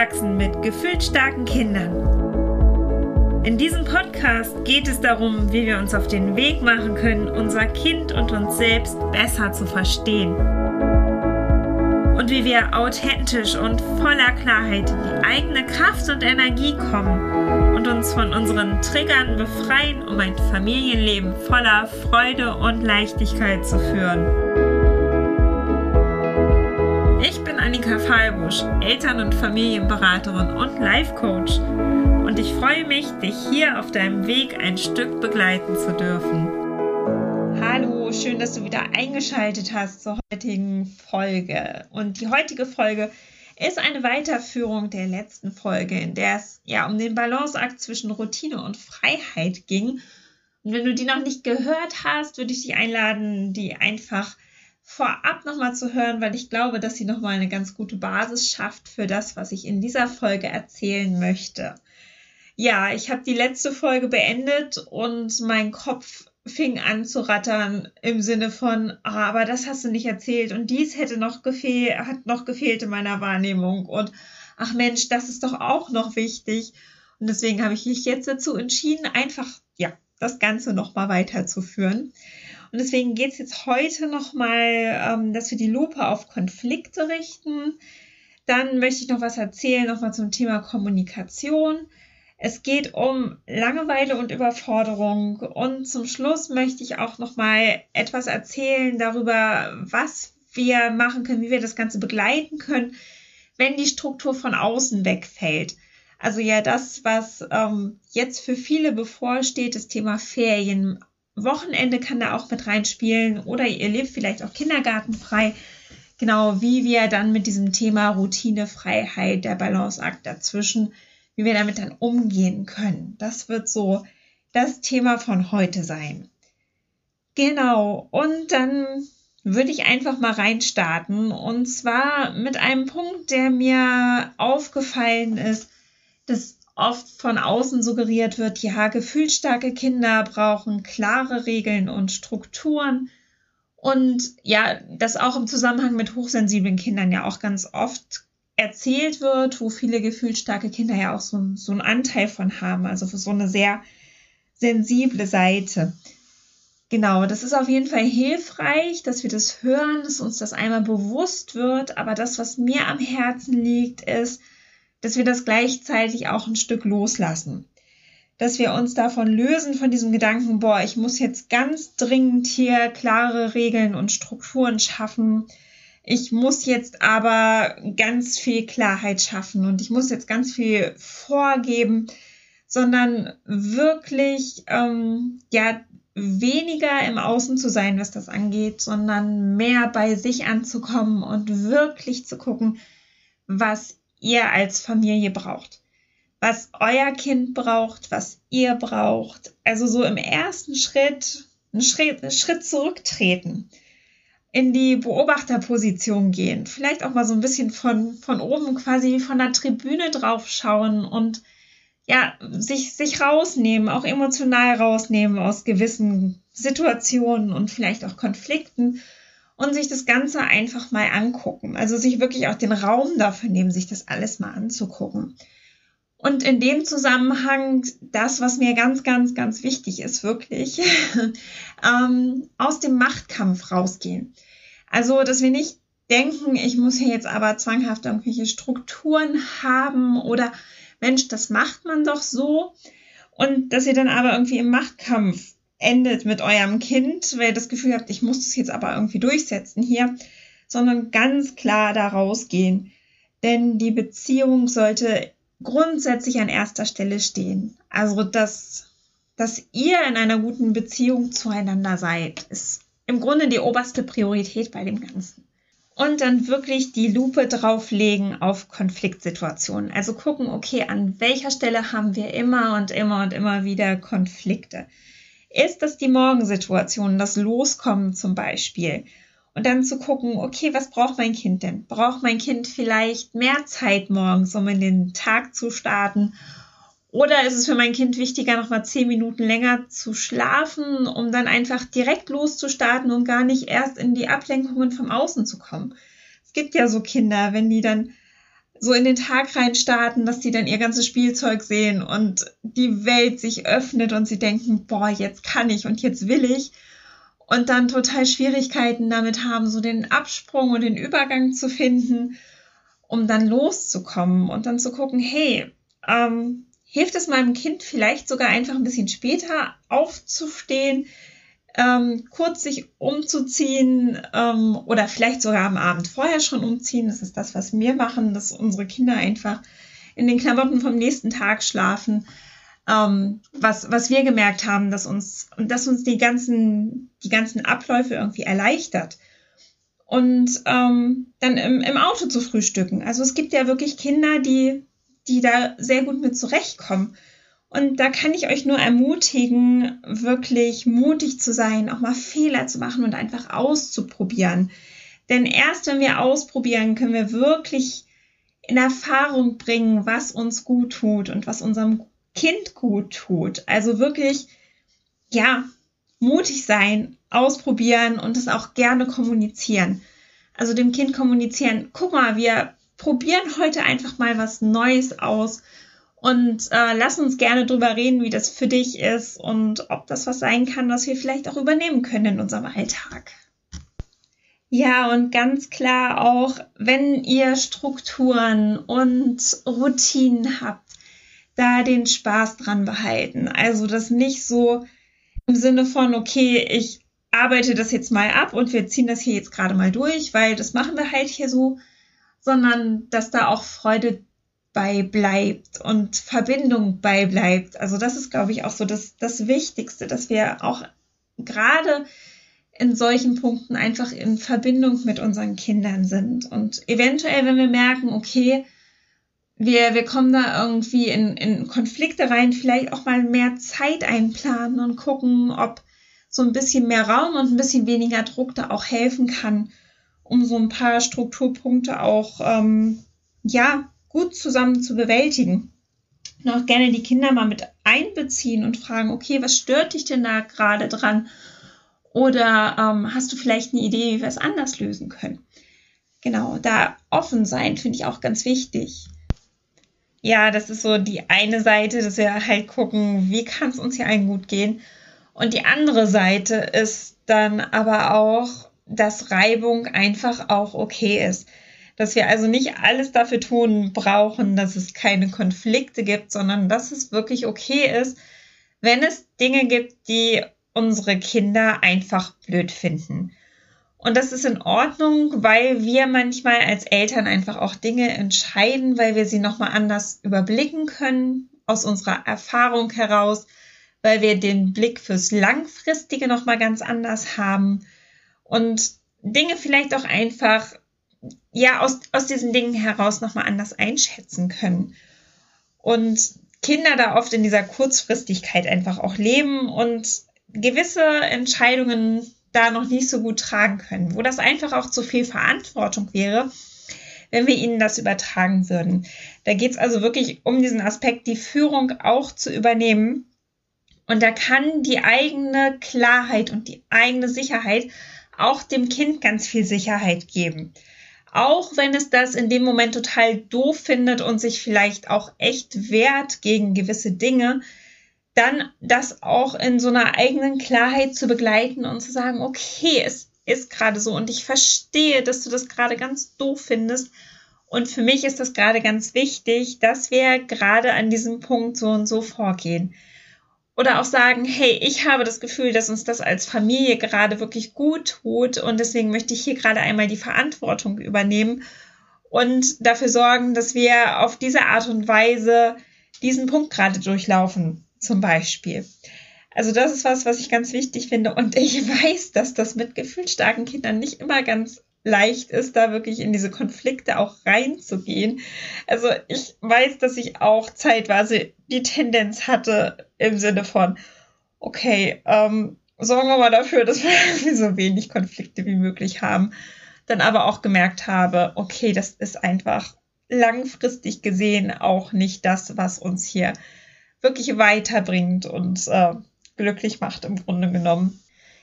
Aufwachsen mit gefühlt starken Kindern. In diesem Podcast geht es darum, wie wir uns auf den Weg machen können, unser Kind und uns selbst besser zu verstehen. Und wie wir authentisch und voller Klarheit in die eigene Kraft und Energie kommen und uns von unseren Triggern befreien, um ein Familienleben voller Freude und Leichtigkeit zu führen. Annika Fallbusch, Eltern- und Familienberaterin und Life Coach. Und ich freue mich, dich hier auf deinem Weg ein Stück begleiten zu dürfen. Hallo, schön, dass du wieder eingeschaltet hast zur heutigen Folge. Und die heutige Folge ist eine Weiterführung der letzten Folge, in der es ja um den Balanceakt zwischen Routine und Freiheit ging. Und wenn du die noch nicht gehört hast, würde ich dich einladen, die einfach vorab nochmal zu hören, weil ich glaube, dass sie nochmal eine ganz gute Basis schafft für das, was ich in dieser Folge erzählen möchte. Ja, ich habe die letzte Folge beendet und mein Kopf fing an zu rattern im Sinne von, ah, aber das hast du nicht erzählt und dies hätte noch gefehlt, hat noch gefehlt in meiner Wahrnehmung und ach Mensch, das ist doch auch noch wichtig. Und deswegen habe ich mich jetzt dazu entschieden, einfach, ja, das Ganze nochmal weiterzuführen. Und deswegen geht es jetzt heute nochmal, ähm, dass wir die Lupe auf Konflikte richten. Dann möchte ich noch was erzählen, nochmal zum Thema Kommunikation. Es geht um Langeweile und Überforderung. Und zum Schluss möchte ich auch nochmal etwas erzählen darüber, was wir machen können, wie wir das Ganze begleiten können, wenn die Struktur von außen wegfällt. Also ja, das, was ähm, jetzt für viele bevorsteht, das Thema Ferien, Wochenende kann da auch mit reinspielen oder ihr lebt vielleicht auch kindergartenfrei. Genau, wie wir dann mit diesem Thema Routine, Freiheit, der Balanceakt dazwischen, wie wir damit dann umgehen können. Das wird so das Thema von heute sein. Genau, und dann würde ich einfach mal reinstarten und zwar mit einem Punkt, der mir aufgefallen ist, dass oft von außen suggeriert wird, ja, gefühlsstarke Kinder brauchen klare Regeln und Strukturen. Und ja, das auch im Zusammenhang mit hochsensiblen Kindern ja auch ganz oft erzählt wird, wo viele gefühlsstarke Kinder ja auch so, so einen Anteil von haben, also für so eine sehr sensible Seite. Genau, das ist auf jeden Fall hilfreich, dass wir das hören, dass uns das einmal bewusst wird. Aber das, was mir am Herzen liegt, ist, dass wir das gleichzeitig auch ein Stück loslassen. Dass wir uns davon lösen, von diesem Gedanken, boah, ich muss jetzt ganz dringend hier klare Regeln und Strukturen schaffen. Ich muss jetzt aber ganz viel Klarheit schaffen und ich muss jetzt ganz viel vorgeben, sondern wirklich, ähm, ja, weniger im Außen zu sein, was das angeht, sondern mehr bei sich anzukommen und wirklich zu gucken, was ihr als Familie braucht. Was euer Kind braucht, was ihr braucht. Also so im ersten Schritt einen Schritt, einen Schritt zurücktreten. In die Beobachterposition gehen. Vielleicht auch mal so ein bisschen von, von oben quasi von der Tribüne drauf schauen und ja, sich, sich rausnehmen, auch emotional rausnehmen aus gewissen Situationen und vielleicht auch Konflikten und sich das Ganze einfach mal angucken. Also sich wirklich auch den Raum dafür nehmen, sich das alles mal anzugucken. Und in dem Zusammenhang das, was mir ganz, ganz, ganz wichtig ist, wirklich, ähm, aus dem Machtkampf rausgehen. Also, dass wir nicht denken, ich muss hier jetzt aber zwanghaft irgendwelche Strukturen haben oder Mensch, das macht man doch so. Und dass ihr dann aber irgendwie im Machtkampf endet mit eurem Kind, weil ihr das Gefühl habt, ich muss das jetzt aber irgendwie durchsetzen hier, sondern ganz klar da rausgehen. Denn die Beziehung sollte grundsätzlich an erster Stelle stehen. Also, dass, dass ihr in einer guten Beziehung zueinander seid, ist im Grunde die oberste Priorität bei dem Ganzen. Und dann wirklich die Lupe drauflegen auf Konfliktsituationen. Also gucken, okay, an welcher Stelle haben wir immer und immer und immer wieder Konflikte. Ist das die Morgensituation, das Loskommen zum Beispiel? Und dann zu gucken, okay, was braucht mein Kind denn? Braucht mein Kind vielleicht mehr Zeit morgens, um in den Tag zu starten? Oder ist es für mein Kind wichtiger, noch mal zehn Minuten länger zu schlafen, um dann einfach direkt loszustarten und gar nicht erst in die Ablenkungen vom Außen zu kommen? Es gibt ja so Kinder, wenn die dann so in den Tag rein starten, dass die dann ihr ganzes Spielzeug sehen und die Welt sich öffnet und sie denken, boah, jetzt kann ich und jetzt will ich. Und dann total Schwierigkeiten damit haben, so den Absprung und den Übergang zu finden, um dann loszukommen und dann zu gucken, hey, ähm, hilft es meinem Kind vielleicht sogar einfach ein bisschen später aufzustehen, ähm, kurz sich umzuziehen ähm, oder vielleicht sogar am Abend vorher schon umziehen. Das ist das, was wir machen, dass unsere Kinder einfach in den Klamotten vom nächsten Tag schlafen. Ähm, was, was wir gemerkt haben, dass uns, dass uns die ganzen, die ganzen Abläufe irgendwie erleichtert. Und ähm, dann im, im Auto zu frühstücken. Also es gibt ja wirklich Kinder, die, die da sehr gut mit zurechtkommen. Und da kann ich euch nur ermutigen, wirklich mutig zu sein, auch mal Fehler zu machen und einfach auszuprobieren. Denn erst wenn wir ausprobieren, können wir wirklich in Erfahrung bringen, was uns gut tut und was unserem Kind gut tut. Also wirklich, ja, mutig sein, ausprobieren und es auch gerne kommunizieren. Also dem Kind kommunizieren, guck mal, wir probieren heute einfach mal was Neues aus und äh, lass uns gerne drüber reden, wie das für dich ist und ob das was sein kann, was wir vielleicht auch übernehmen können in unserem Alltag. Ja, und ganz klar auch, wenn ihr Strukturen und Routinen habt, da den Spaß dran behalten. Also das nicht so im Sinne von, okay, ich arbeite das jetzt mal ab und wir ziehen das hier jetzt gerade mal durch, weil das machen wir halt hier so, sondern dass da auch Freude bei bleibt und Verbindung bei bleibt. Also das ist, glaube ich, auch so das, das Wichtigste, dass wir auch gerade in solchen Punkten einfach in Verbindung mit unseren Kindern sind. Und eventuell, wenn wir merken, okay, wir, wir kommen da irgendwie in, in Konflikte rein, vielleicht auch mal mehr Zeit einplanen und gucken, ob so ein bisschen mehr Raum und ein bisschen weniger Druck da auch helfen kann, um so ein paar Strukturpunkte auch ähm, ja gut zusammen zu bewältigen. Und auch gerne die Kinder mal mit einbeziehen und fragen, okay, was stört dich denn da gerade dran? Oder ähm, hast du vielleicht eine Idee, wie wir es anders lösen können? Genau, da offen sein finde ich auch ganz wichtig. Ja, das ist so die eine Seite, dass wir halt gucken, wie kann es uns hier allen gut gehen. Und die andere Seite ist dann aber auch, dass Reibung einfach auch okay ist dass wir also nicht alles dafür tun brauchen, dass es keine Konflikte gibt, sondern dass es wirklich okay ist, wenn es Dinge gibt, die unsere Kinder einfach blöd finden. Und das ist in Ordnung, weil wir manchmal als Eltern einfach auch Dinge entscheiden, weil wir sie nochmal anders überblicken können, aus unserer Erfahrung heraus, weil wir den Blick fürs Langfristige nochmal ganz anders haben und Dinge vielleicht auch einfach ja aus, aus diesen Dingen heraus nochmal anders einschätzen können. Und Kinder da oft in dieser Kurzfristigkeit einfach auch leben und gewisse Entscheidungen da noch nicht so gut tragen können, wo das einfach auch zu viel Verantwortung wäre, wenn wir ihnen das übertragen würden. Da geht es also wirklich um diesen Aspekt, die Führung auch zu übernehmen. Und da kann die eigene Klarheit und die eigene Sicherheit auch dem Kind ganz viel Sicherheit geben auch wenn es das in dem Moment total doof findet und sich vielleicht auch echt wehrt gegen gewisse Dinge, dann das auch in so einer eigenen Klarheit zu begleiten und zu sagen, okay, es ist gerade so und ich verstehe, dass du das gerade ganz doof findest. Und für mich ist das gerade ganz wichtig, dass wir gerade an diesem Punkt so und so vorgehen. Oder auch sagen, hey, ich habe das Gefühl, dass uns das als Familie gerade wirklich gut tut und deswegen möchte ich hier gerade einmal die Verantwortung übernehmen und dafür sorgen, dass wir auf diese Art und Weise diesen Punkt gerade durchlaufen, zum Beispiel. Also das ist was, was ich ganz wichtig finde und ich weiß, dass das mit gefühlsstarken Kindern nicht immer ganz leicht ist, da wirklich in diese Konflikte auch reinzugehen. Also ich weiß, dass ich auch zeitweise die Tendenz hatte im Sinne von, okay, ähm, sorgen wir mal dafür, dass wir irgendwie so wenig Konflikte wie möglich haben. Dann aber auch gemerkt habe, okay, das ist einfach langfristig gesehen auch nicht das, was uns hier wirklich weiterbringt und äh, glücklich macht im Grunde genommen.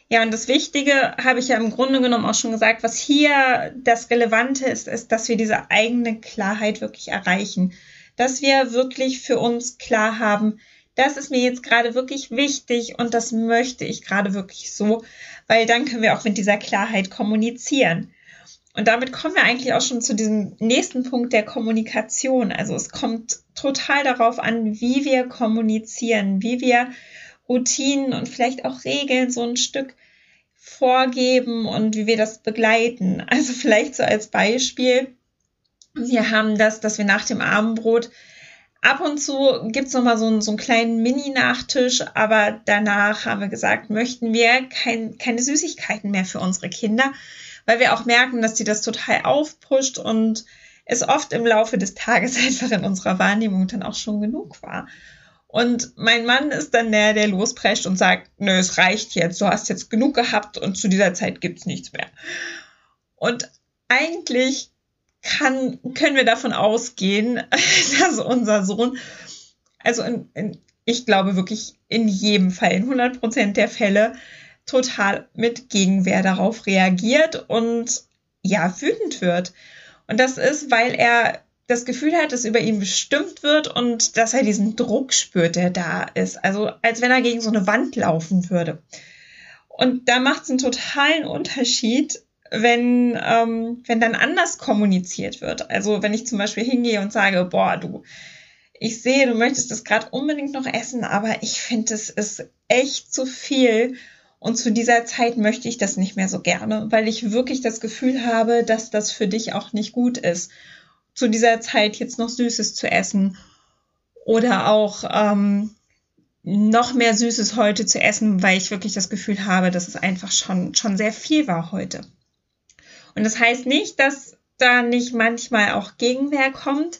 Ja, und das Wichtige habe ich ja im Grunde genommen auch schon gesagt, was hier das Relevante ist, ist, dass wir diese eigene Klarheit wirklich erreichen. Dass wir wirklich für uns klar haben, das ist mir jetzt gerade wirklich wichtig und das möchte ich gerade wirklich so, weil dann können wir auch mit dieser Klarheit kommunizieren. Und damit kommen wir eigentlich auch schon zu diesem nächsten Punkt der Kommunikation. Also es kommt total darauf an, wie wir kommunizieren, wie wir Routinen und vielleicht auch Regeln so ein Stück vorgeben und wie wir das begleiten. Also vielleicht so als Beispiel, wir haben das, dass wir nach dem Abendbrot ab und zu gibt's noch mal so, einen, so einen kleinen Mini-Nachtisch, aber danach haben wir gesagt, möchten wir kein, keine Süßigkeiten mehr für unsere Kinder, weil wir auch merken, dass die das total aufpusht und es oft im Laufe des Tages einfach in unserer Wahrnehmung dann auch schon genug war. Und mein Mann ist dann der, der losprescht und sagt, nö, es reicht jetzt, du hast jetzt genug gehabt und zu dieser Zeit gibt's nichts mehr. Und eigentlich kann, können wir davon ausgehen, dass unser Sohn, also in, in, ich glaube wirklich in jedem Fall, in 100 Prozent der Fälle, total mit Gegenwehr darauf reagiert und ja, wütend wird. Und das ist, weil er das Gefühl hat, dass über ihn bestimmt wird und dass er diesen Druck spürt, der da ist. Also als wenn er gegen so eine Wand laufen würde. Und da macht es einen totalen Unterschied, wenn, ähm, wenn dann anders kommuniziert wird. Also wenn ich zum Beispiel hingehe und sage, boah, du, ich sehe, du möchtest das gerade unbedingt noch essen, aber ich finde, es ist echt zu viel. Und zu dieser Zeit möchte ich das nicht mehr so gerne, weil ich wirklich das Gefühl habe, dass das für dich auch nicht gut ist zu dieser Zeit jetzt noch Süßes zu essen oder auch ähm, noch mehr Süßes heute zu essen, weil ich wirklich das Gefühl habe, dass es einfach schon, schon sehr viel war heute. Und das heißt nicht, dass da nicht manchmal auch Gegenwehr kommt,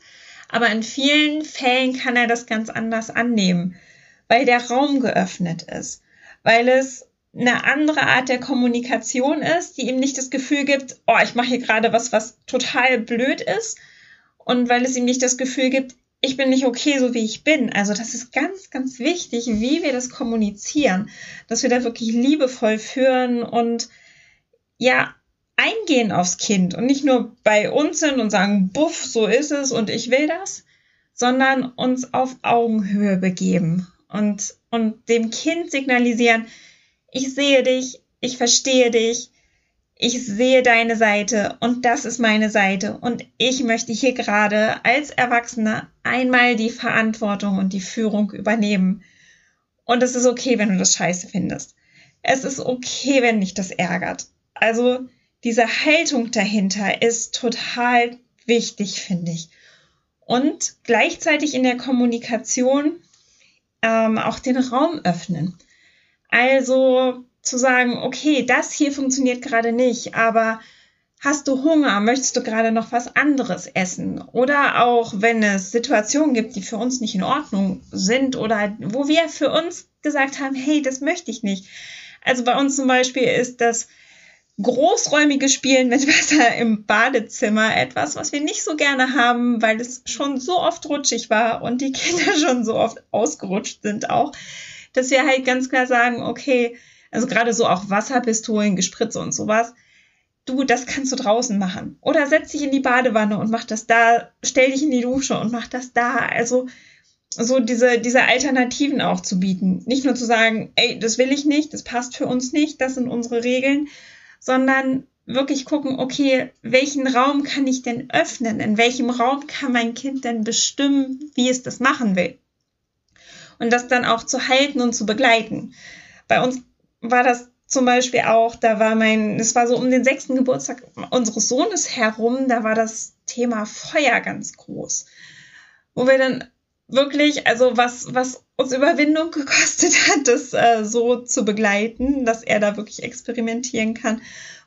aber in vielen Fällen kann er das ganz anders annehmen, weil der Raum geöffnet ist, weil es eine andere Art der Kommunikation ist, die ihm nicht das Gefühl gibt, oh, ich mache hier gerade was, was total blöd ist, und weil es ihm nicht das Gefühl gibt, ich bin nicht okay, so wie ich bin. Also das ist ganz, ganz wichtig, wie wir das kommunizieren, dass wir da wirklich liebevoll führen und ja, eingehen aufs Kind und nicht nur bei uns sind und sagen, buff, so ist es und ich will das, sondern uns auf Augenhöhe begeben und, und dem Kind signalisieren, ich sehe dich, ich verstehe dich, ich sehe deine Seite und das ist meine Seite und ich möchte hier gerade als Erwachsener einmal die Verantwortung und die Führung übernehmen. Und es ist okay, wenn du das scheiße findest. Es ist okay, wenn dich das ärgert. Also diese Haltung dahinter ist total wichtig, finde ich. Und gleichzeitig in der Kommunikation ähm, auch den Raum öffnen. Also zu sagen, okay, das hier funktioniert gerade nicht, aber hast du Hunger, möchtest du gerade noch was anderes essen? Oder auch wenn es Situationen gibt, die für uns nicht in Ordnung sind oder wo wir für uns gesagt haben, hey, das möchte ich nicht. Also bei uns zum Beispiel ist das großräumige Spielen mit Wasser im Badezimmer etwas, was wir nicht so gerne haben, weil es schon so oft rutschig war und die Kinder schon so oft ausgerutscht sind auch, dass wir halt ganz klar sagen, okay, also gerade so auch Wasserpistolen, Gespritze und sowas. Du, das kannst du draußen machen. Oder setz dich in die Badewanne und mach das da. Stell dich in die Dusche und mach das da. Also so diese, diese Alternativen auch zu bieten. Nicht nur zu sagen, ey, das will ich nicht, das passt für uns nicht, das sind unsere Regeln, sondern wirklich gucken, okay, welchen Raum kann ich denn öffnen? In welchem Raum kann mein Kind denn bestimmen, wie es das machen will? Und das dann auch zu halten und zu begleiten. Bei uns war das zum Beispiel auch, da war mein, es war so um den sechsten Geburtstag unseres Sohnes herum, da war das Thema Feuer ganz groß. Wo wir dann wirklich, also was, was uns Überwindung gekostet hat, das äh, so zu begleiten, dass er da wirklich experimentieren kann.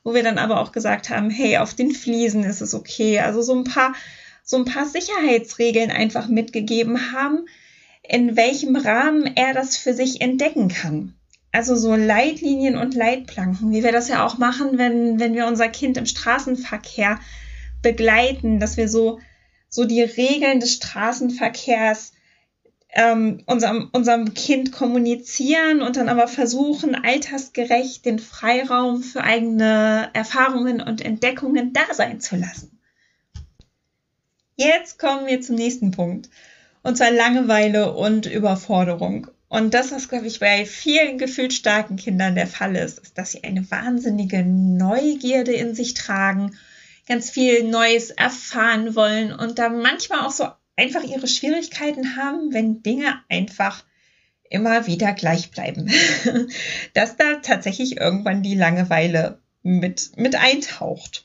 Wo wir dann aber auch gesagt haben, hey, auf den Fliesen ist es okay. Also so ein paar, so ein paar Sicherheitsregeln einfach mitgegeben haben, in welchem Rahmen er das für sich entdecken kann also so Leitlinien und Leitplanken, wie wir das ja auch machen, wenn, wenn wir unser Kind im Straßenverkehr begleiten, dass wir so, so die Regeln des Straßenverkehrs ähm, unserem, unserem Kind kommunizieren und dann aber versuchen, altersgerecht den Freiraum für eigene Erfahrungen und Entdeckungen da sein zu lassen. Jetzt kommen wir zum nächsten Punkt. Und zwar Langeweile und Überforderung. Und das, was, glaube ich, bei vielen gefühlt starken Kindern der Fall ist, ist, dass sie eine wahnsinnige Neugierde in sich tragen, ganz viel Neues erfahren wollen und da manchmal auch so einfach ihre Schwierigkeiten haben, wenn Dinge einfach immer wieder gleich bleiben. dass da tatsächlich irgendwann die Langeweile mit, mit eintaucht.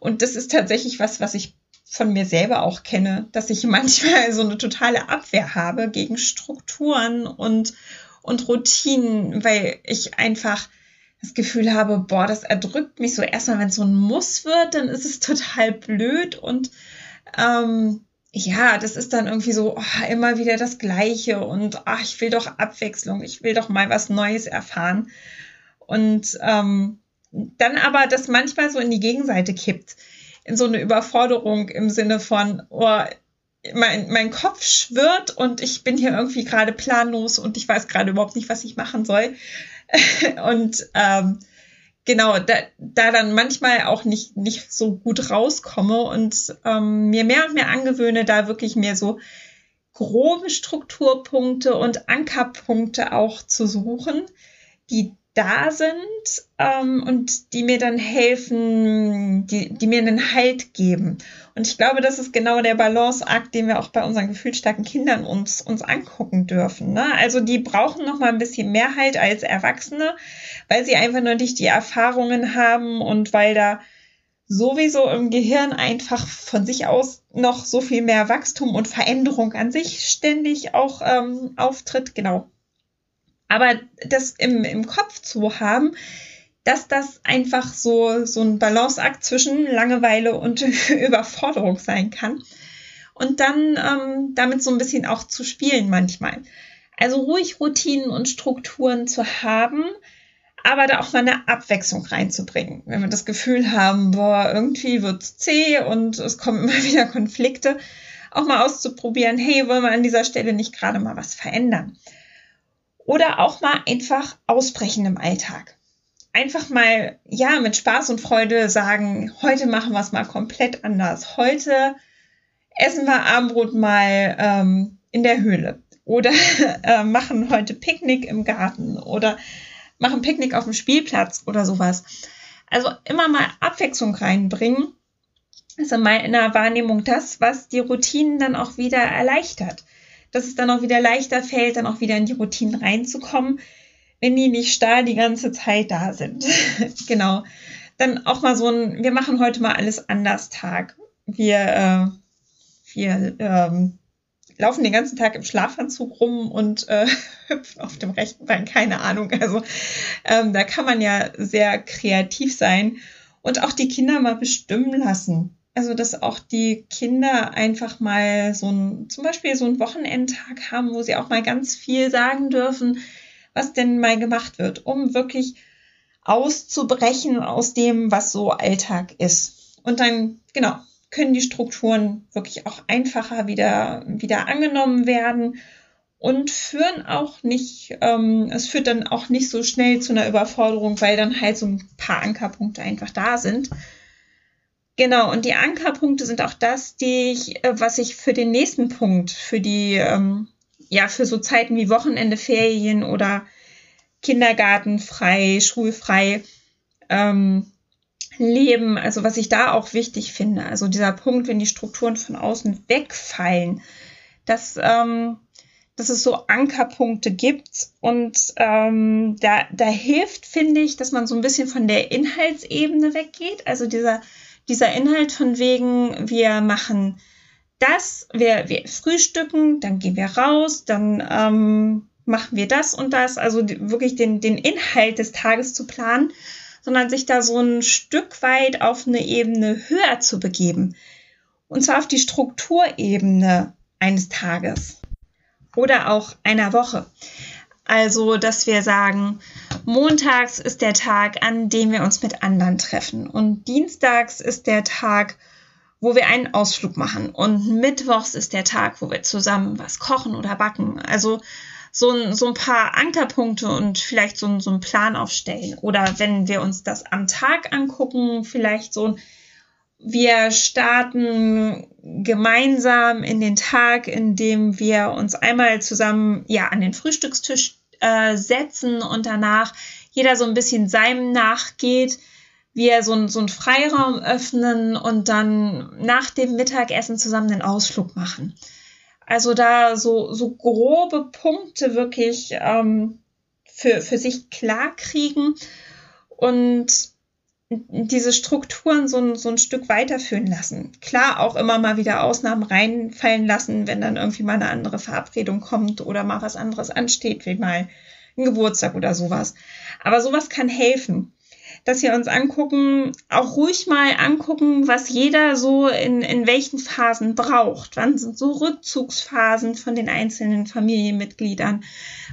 Und das ist tatsächlich was, was ich von mir selber auch kenne, dass ich manchmal so eine totale Abwehr habe gegen Strukturen und, und Routinen, weil ich einfach das Gefühl habe, boah, das erdrückt mich so. Erstmal, wenn es so ein Muss wird, dann ist es total blöd und ähm, ja, das ist dann irgendwie so oh, immer wieder das Gleiche und ach, ich will doch Abwechslung, ich will doch mal was Neues erfahren. Und ähm, dann aber das manchmal so in die Gegenseite kippt, in so eine Überforderung im Sinne von, oh, mein, mein Kopf schwirrt und ich bin hier irgendwie gerade planlos und ich weiß gerade überhaupt nicht, was ich machen soll. und ähm, genau, da, da dann manchmal auch nicht, nicht so gut rauskomme und ähm, mir mehr und mehr angewöhne, da wirklich mehr so grobe Strukturpunkte und Ankerpunkte auch zu suchen, die da sind ähm, und die mir dann helfen, die, die mir einen Halt geben. Und ich glaube, das ist genau der Balanceakt, den wir auch bei unseren gefühlsstarken Kindern uns, uns angucken dürfen. Ne? Also die brauchen noch mal ein bisschen mehr Halt als Erwachsene, weil sie einfach nur nicht die Erfahrungen haben und weil da sowieso im Gehirn einfach von sich aus noch so viel mehr Wachstum und Veränderung an sich ständig auch ähm, auftritt. Genau. Aber das im, im Kopf zu haben, dass das einfach so, so ein Balanceakt zwischen Langeweile und Überforderung sein kann. Und dann ähm, damit so ein bisschen auch zu spielen manchmal. Also ruhig Routinen und Strukturen zu haben, aber da auch mal eine Abwechslung reinzubringen. Wenn wir das Gefühl haben, boah, irgendwie wird's zäh und es kommen immer wieder Konflikte, auch mal auszuprobieren, hey, wollen wir an dieser Stelle nicht gerade mal was verändern? Oder auch mal einfach ausbrechen im Alltag. Einfach mal, ja, mit Spaß und Freude sagen, heute machen wir es mal komplett anders. Heute essen wir Abendbrot mal ähm, in der Höhle. Oder äh, machen heute Picknick im Garten. Oder machen Picknick auf dem Spielplatz oder sowas. Also immer mal Abwechslung reinbringen ist in meiner Wahrnehmung das, was die Routinen dann auch wieder erleichtert dass es dann auch wieder leichter fällt, dann auch wieder in die Routinen reinzukommen, wenn die nicht starr die ganze Zeit da sind. genau. Dann auch mal so ein, wir machen heute mal alles anders Tag. Wir, äh, wir ähm, laufen den ganzen Tag im Schlafanzug rum und äh, hüpfen auf dem rechten Bein, keine Ahnung. Also ähm, da kann man ja sehr kreativ sein und auch die Kinder mal bestimmen lassen. Also, dass auch die Kinder einfach mal so ein, zum Beispiel so einen Wochenendtag haben, wo sie auch mal ganz viel sagen dürfen, was denn mal gemacht wird, um wirklich auszubrechen aus dem, was so Alltag ist. Und dann, genau, können die Strukturen wirklich auch einfacher wieder, wieder angenommen werden und führen auch nicht, ähm, es führt dann auch nicht so schnell zu einer Überforderung, weil dann halt so ein paar Ankerpunkte einfach da sind. Genau, und die Ankerpunkte sind auch das, die ich, äh, was ich für den nächsten Punkt, für die, ähm, ja, für so Zeiten wie Wochenende, Ferien oder Kindergarten frei, schulfrei ähm, leben, also was ich da auch wichtig finde, also dieser Punkt, wenn die Strukturen von außen wegfallen, dass, ähm, dass es so Ankerpunkte gibt und ähm, da, da hilft, finde ich, dass man so ein bisschen von der Inhaltsebene weggeht, also dieser dieser Inhalt von wegen, wir machen das, wir, wir frühstücken, dann gehen wir raus, dann ähm, machen wir das und das, also wirklich den, den Inhalt des Tages zu planen, sondern sich da so ein Stück weit auf eine Ebene höher zu begeben. Und zwar auf die Strukturebene eines Tages oder auch einer Woche. Also, dass wir sagen, montags ist der Tag, an dem wir uns mit anderen treffen. Und dienstags ist der Tag, wo wir einen Ausflug machen. Und mittwochs ist der Tag, wo wir zusammen was kochen oder backen. Also so ein, so ein paar Ankerpunkte und vielleicht so, so einen Plan aufstellen. Oder wenn wir uns das am Tag angucken, vielleicht so ein, wir starten gemeinsam in den Tag, indem wir uns einmal zusammen ja an den Frühstückstisch äh, setzen und danach jeder so ein bisschen seinem nachgeht wir so, so einen Freiraum öffnen und dann nach dem Mittagessen zusammen einen Ausflug machen. Also da so, so grobe Punkte wirklich ähm, für, für sich klar kriegen und diese Strukturen so ein, so ein Stück weiterführen lassen. Klar, auch immer mal wieder Ausnahmen reinfallen lassen, wenn dann irgendwie mal eine andere Verabredung kommt oder mal was anderes ansteht, wie mal ein Geburtstag oder sowas. Aber sowas kann helfen dass wir uns angucken, auch ruhig mal angucken, was jeder so in, in welchen Phasen braucht. Wann sind so Rückzugsphasen von den einzelnen Familienmitgliedern?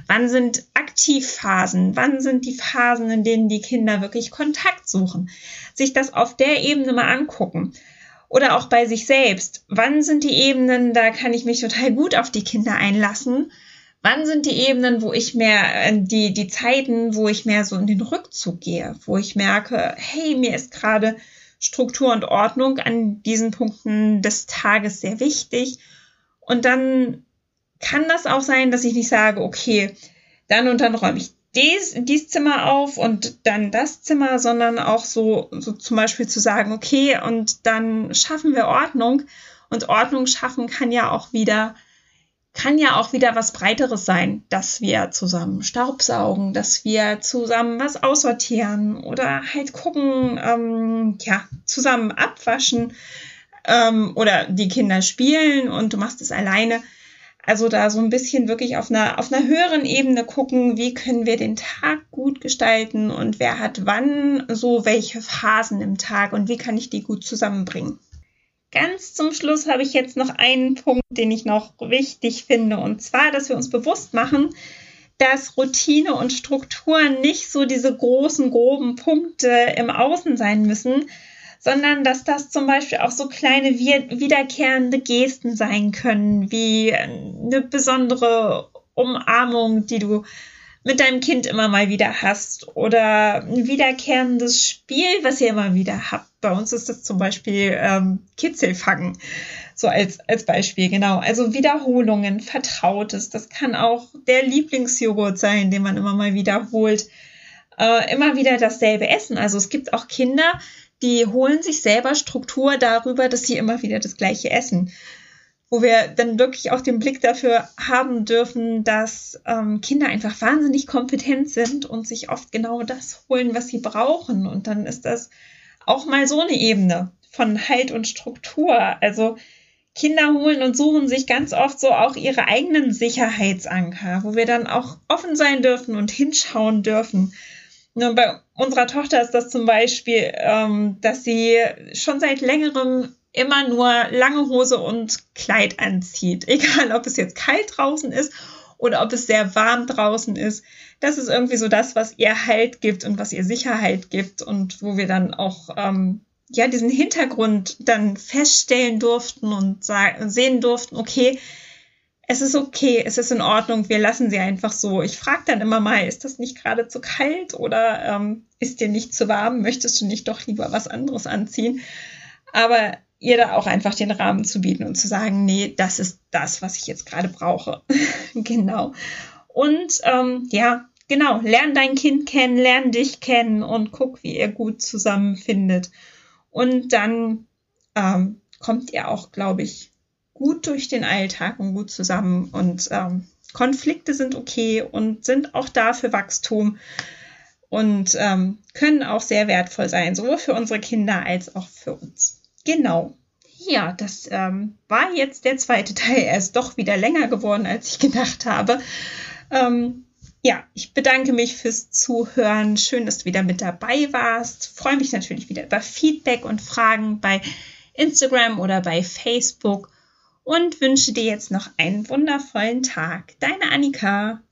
Wann sind Aktivphasen? Wann sind die Phasen, in denen die Kinder wirklich Kontakt suchen? Sich das auf der Ebene mal angucken. Oder auch bei sich selbst. Wann sind die Ebenen, da kann ich mich total gut auf die Kinder einlassen? Wann sind die Ebenen, wo ich mehr, äh, die, die Zeiten, wo ich mehr so in den Rückzug gehe, wo ich merke, hey, mir ist gerade Struktur und Ordnung an diesen Punkten des Tages sehr wichtig. Und dann kann das auch sein, dass ich nicht sage, okay, dann und dann räume ich dies, dies Zimmer auf und dann das Zimmer, sondern auch so, so zum Beispiel zu sagen, okay, und dann schaffen wir Ordnung. Und Ordnung schaffen kann ja auch wieder kann ja auch wieder was Breiteres sein, dass wir zusammen Staubsaugen, dass wir zusammen was aussortieren oder halt gucken, ähm, ja, zusammen abwaschen ähm, oder die Kinder spielen und du machst es alleine. Also da so ein bisschen wirklich auf einer, auf einer höheren Ebene gucken, wie können wir den Tag gut gestalten und wer hat wann so welche Phasen im Tag und wie kann ich die gut zusammenbringen. Ganz zum Schluss habe ich jetzt noch einen Punkt, den ich noch wichtig finde, und zwar, dass wir uns bewusst machen, dass Routine und Strukturen nicht so diese großen, groben Punkte im Außen sein müssen, sondern dass das zum Beispiel auch so kleine wiederkehrende Gesten sein können, wie eine besondere Umarmung, die du mit deinem Kind immer mal wieder hast oder ein wiederkehrendes Spiel, was ihr immer wieder habt. Bei uns ist das zum Beispiel ähm, Kitzelfangen, so als, als Beispiel, genau. Also Wiederholungen, Vertrautes, das kann auch der Lieblingsjoghurt sein, den man immer mal wiederholt. Äh, immer wieder dasselbe Essen. Also es gibt auch Kinder, die holen sich selber Struktur darüber, dass sie immer wieder das gleiche essen wo wir dann wirklich auch den Blick dafür haben dürfen, dass ähm, Kinder einfach wahnsinnig kompetent sind und sich oft genau das holen, was sie brauchen. Und dann ist das auch mal so eine Ebene von Halt und Struktur. Also Kinder holen und suchen sich ganz oft so auch ihre eigenen Sicherheitsanker, wo wir dann auch offen sein dürfen und hinschauen dürfen. Und bei unserer Tochter ist das zum Beispiel, ähm, dass sie schon seit längerem immer nur lange Hose und Kleid anzieht. Egal, ob es jetzt kalt draußen ist oder ob es sehr warm draußen ist. Das ist irgendwie so das, was ihr Halt gibt und was ihr Sicherheit gibt und wo wir dann auch ähm, ja diesen Hintergrund dann feststellen durften und sehen durften, okay, es ist okay, es ist in Ordnung, wir lassen sie einfach so. Ich frage dann immer mal, ist das nicht gerade zu kalt oder ähm, ist dir nicht zu warm? Möchtest du nicht doch lieber was anderes anziehen? Aber ihr da auch einfach den Rahmen zu bieten und zu sagen, nee, das ist das, was ich jetzt gerade brauche. genau. Und ähm, ja, genau, lern dein Kind kennen, lern dich kennen und guck, wie ihr gut zusammenfindet. Und dann ähm, kommt ihr auch, glaube ich, gut durch den Alltag und gut zusammen. Und ähm, Konflikte sind okay und sind auch da für Wachstum und ähm, können auch sehr wertvoll sein, sowohl für unsere Kinder als auch für uns. Genau. Ja, das ähm, war jetzt der zweite Teil. Er ist doch wieder länger geworden, als ich gedacht habe. Ähm, ja, ich bedanke mich fürs Zuhören. Schön, dass du wieder mit dabei warst. Freue mich natürlich wieder über Feedback und Fragen bei Instagram oder bei Facebook und wünsche dir jetzt noch einen wundervollen Tag. Deine Annika.